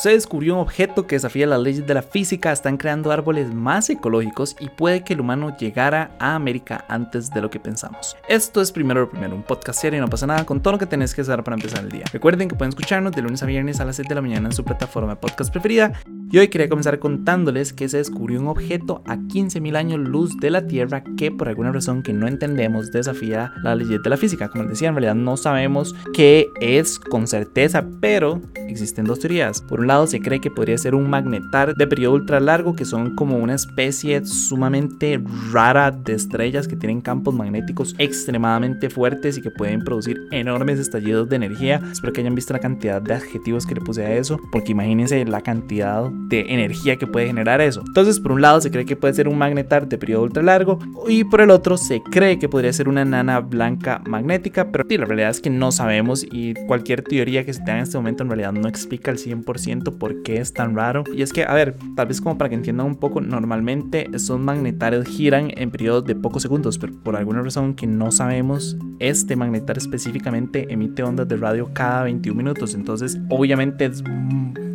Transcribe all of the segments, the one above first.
Se descubrió un objeto que desafía las leyes de la física, están creando árboles más ecológicos y puede que el humano llegara a América antes de lo que pensamos. Esto es primero lo primero, un podcast serio, no pasa nada con todo lo que tenés que hacer para empezar el día. Recuerden que pueden escucharnos de lunes a viernes a las 7 de la mañana en su plataforma de podcast preferida. Y hoy quería comenzar contándoles que se descubrió un objeto a 15.000 años luz de la Tierra que por alguna razón que no entendemos desafía las leyes de la física. Como les decía, en realidad no sabemos qué es con certeza, pero existen dos teorías. Por un lado, se cree que podría ser un magnetar de periodo ultra largo, que son como una especie sumamente rara de estrellas que tienen campos magnéticos extremadamente fuertes y que pueden producir enormes estallidos de energía. Espero que hayan visto la cantidad de adjetivos que le puse a eso, porque imagínense la cantidad de energía que puede generar eso. Entonces, por un lado se cree que puede ser un magnetar de periodo ultra largo y por el otro se cree que podría ser una nana blanca magnética, pero la realidad es que no sabemos y cualquier teoría que se tenga en este momento en realidad no explica al 100% por qué es tan raro. Y es que, a ver, tal vez como para que entiendan un poco, normalmente esos magnetares giran en periodos de pocos segundos, pero por alguna razón que no sabemos, este magnetar específicamente emite ondas de radio cada 21 minutos. Entonces, obviamente es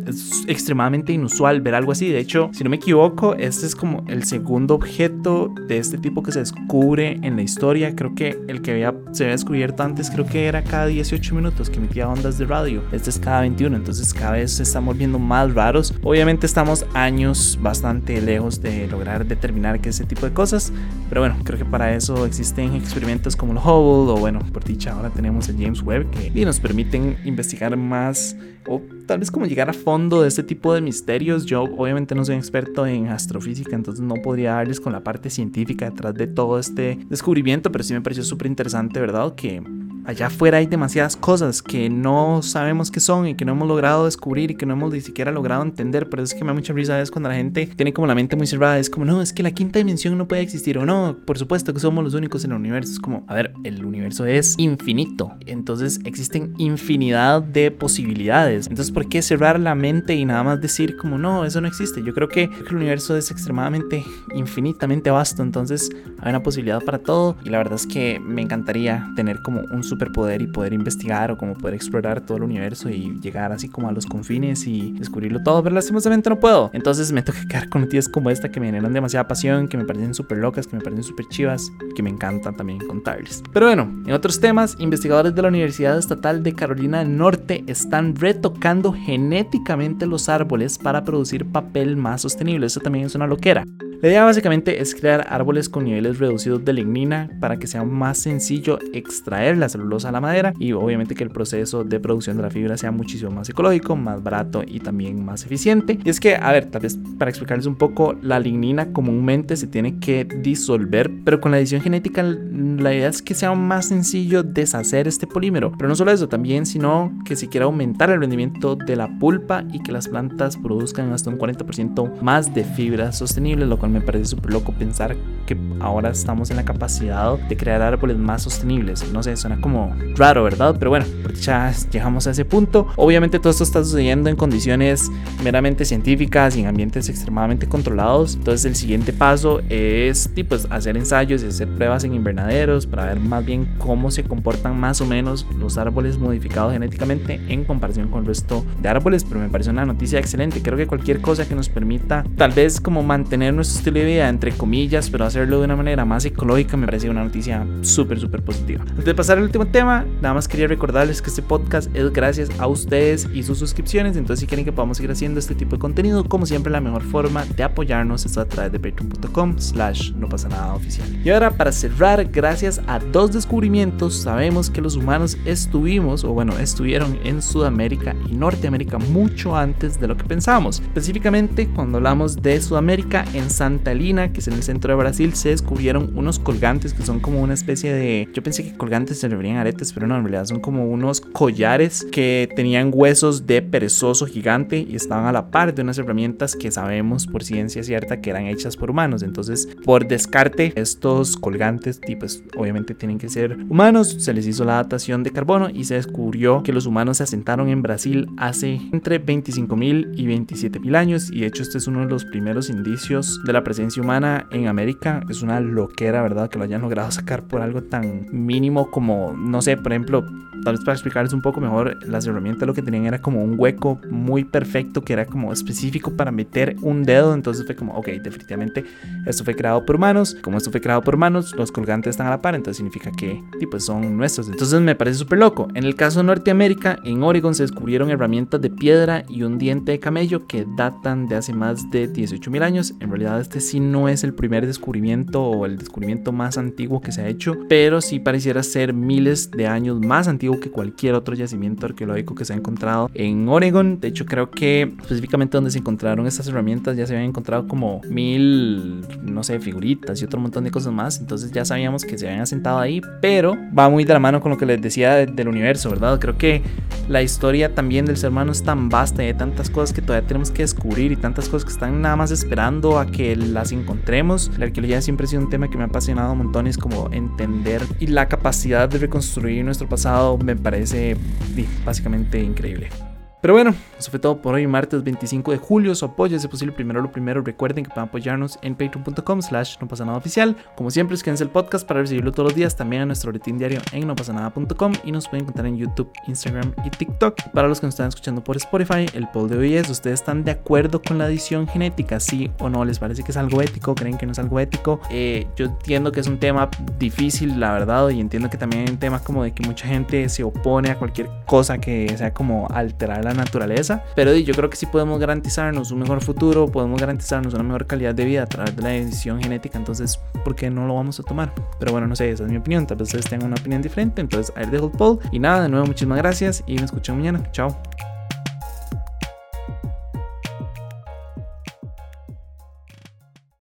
es extremadamente inusual ver algo así. De hecho, si no me equivoco, este es como el segundo objeto de este tipo que se descubre en la historia. Creo que el que había, se había descubierto antes, creo que era cada 18 minutos que emitía ondas de radio. Este es cada 21, entonces cada vez se están volviendo más raros. Obviamente estamos años bastante lejos de lograr determinar qué es ese tipo de cosas, pero bueno, creo que para eso existen experimentos como el Hubble o bueno, por dicha ahora tenemos el James Webb que nos permiten investigar más o tal vez como llegar a fondo de este tipo de misterios. Yo obviamente no soy experto en astrofísica, entonces no podría darles con la parte científica detrás de todo este descubrimiento, pero sí me pareció súper interesante, ¿verdad? Que allá afuera hay demasiadas cosas que no sabemos qué son y que no hemos logrado descubrir y que no hemos ni siquiera logrado entender. Pero es que me da mucha risa es cuando la gente tiene como la mente muy cerrada. Es como, no, es que la quinta dimensión no puede existir. O no, por supuesto que somos los únicos en el universo. Es como, a ver, el universo es infinito. Entonces existen infinidad de posibilidades. Entonces, ¿por qué cerrar la mente y nada más decir como, no, eso no existe? Yo creo que, el universo es extremadamente, infinitamente vasto. Entonces hay una posibilidad para todo. Y la verdad es que me encantaría tener como un superpoder y poder investigar o como poder explorar todo el universo y llegar así como a los confines y descubrirlo todo, pero lastimosamente no puedo. Entonces me toca quedar con noticias como esta que me generan demasiada pasión, que me parecen súper locas, que me parecen súper chivas, que me encantan también contarles. Pero bueno, en otros temas, investigadores de la Universidad Estatal de Carolina del Norte están retocando genéticamente los árboles para producir papel más sostenible. Eso también es una loquera. La idea básicamente es crear árboles con niveles reducidos de lignina para que sea más sencillo extraer la celulosa a la madera y obviamente que el proceso de producción de la fibra sea muchísimo más ecológico, más barato y también más eficiente. Y es que, a ver, tal vez para explicarles un poco, la lignina comúnmente se tiene que disolver, pero con la edición genética la idea es que sea más sencillo deshacer este polímero. Pero no solo eso, también sino que se quiera aumentar el rendimiento de la pulpa y que las plantas produzcan hasta un 40% más de fibra sostenible, lo cual me parece súper loco pensar que ahora estamos en la capacidad de crear árboles más sostenibles. No sé, suena como raro, ¿verdad? Pero bueno, ya llegamos a ese punto. Obviamente todo esto está sucediendo en condiciones meramente científicas y en ambientes extremadamente controlados. Entonces el siguiente paso es pues, hacer ensayos y hacer pruebas en invernaderos para ver más bien cómo se comportan más o menos los árboles modificados genéticamente en comparación con el resto de árboles. Pero me parece una noticia excelente. Creo que cualquier cosa que nos permita tal vez como mantener nuestro estilo de vida entre comillas, pero hacerlo de una manera más ecológica me parece una noticia súper, súper positiva. Antes de pasar al último tema, nada más quería recordarles que este podcast es gracias a ustedes y sus suscripciones. Entonces, si quieren que podamos seguir haciendo este tipo de contenido, como siempre, la mejor forma de apoyarnos es a través de patreon.com slash no pasa nada oficial. Y ahora, para cerrar, gracias a dos descubrimientos, sabemos que los humanos estuvimos, o bueno, estuvieron en Sudamérica y Norteamérica mucho antes de lo que pensábamos. Específicamente, cuando hablamos de Sudamérica, en Santa Lina, que es en el centro de Brasil, se descubrieron unos colgantes que son como una especie de. Yo pensé que colgantes se referían a aretes, pero no, en realidad son como unos collares que tenían huesos de perezoso gigante y estaban a la par de unas herramientas que sabemos por ciencia cierta que eran hechas por humanos. Entonces, por descarte, estos colgantes, pues obviamente tienen que ser humanos. Se les hizo la datación de carbono y se descubrió que los humanos se asentaron en Brasil hace entre 25.000 y 27.000 años. Y de hecho, este es uno de los primeros indicios de la presencia humana en América es una loquera, ¿verdad? Que lo hayan logrado sacar por algo tan mínimo como, no sé, por ejemplo, tal vez para explicarles un poco mejor, las herramientas lo que tenían era como un hueco muy perfecto que era como específico para meter un dedo. Entonces fue como, ok, definitivamente esto fue creado por humanos. Como esto fue creado por humanos, los colgantes están a la par, entonces significa que pues son nuestros. Entonces me parece súper loco. En el caso de Norteamérica, en Oregon se descubrieron herramientas de piedra y un diente de camello que datan de hace más de 18 mil años. En realidad este sí no es el primer descubrimiento o el descubrimiento más antiguo que se ha hecho, pero sí pareciera ser miles de años más antiguo que cualquier otro yacimiento arqueológico que se ha encontrado en Oregon. De hecho creo que específicamente donde se encontraron estas herramientas ya se habían encontrado como mil, no sé, figuritas y otro montón de cosas más. Entonces ya sabíamos que se habían asentado ahí, pero va muy de la mano con lo que les decía del universo, ¿verdad? Creo que la historia también del ser humano es tan vasta y hay tantas cosas que todavía tenemos que descubrir y tantas cosas que están nada más esperando a que las encontremos. La arqueología siempre ha sido un tema que me ha apasionado montones, como entender y la capacidad de reconstruir nuestro pasado me parece básicamente increíble. Pero bueno, eso fue todo por hoy, martes 25 de julio. Su apoyo es posible primero lo primero. Recuerden que pueden apoyarnos en patreon.com slash no pasa nada oficial. Como siempre, escríbanse el podcast para recibirlo todos los días. También a nuestro boletín diario en no pasa nada.com y nos pueden encontrar en YouTube, Instagram y TikTok. Para los que nos están escuchando por Spotify, el poll de hoy es, ¿ustedes están de acuerdo con la edición genética? ¿Sí o no? ¿Les parece que es algo ético? ¿Creen que no es algo ético? Eh, yo entiendo que es un tema difícil, la verdad, y entiendo que también hay un tema como de que mucha gente se opone a cualquier cosa que sea como alterar la naturaleza. Pero yo creo que sí podemos garantizarnos un mejor futuro, podemos garantizarnos una mejor calidad de vida a través de la edición genética. Entonces, ¿por qué no lo vamos a tomar? Pero bueno, no sé, esa es mi opinión. Tal vez ustedes tengan una opinión diferente. Entonces, ahí dejo el poll. Y nada, de nuevo, muchísimas gracias y me escuchan mañana. Chao.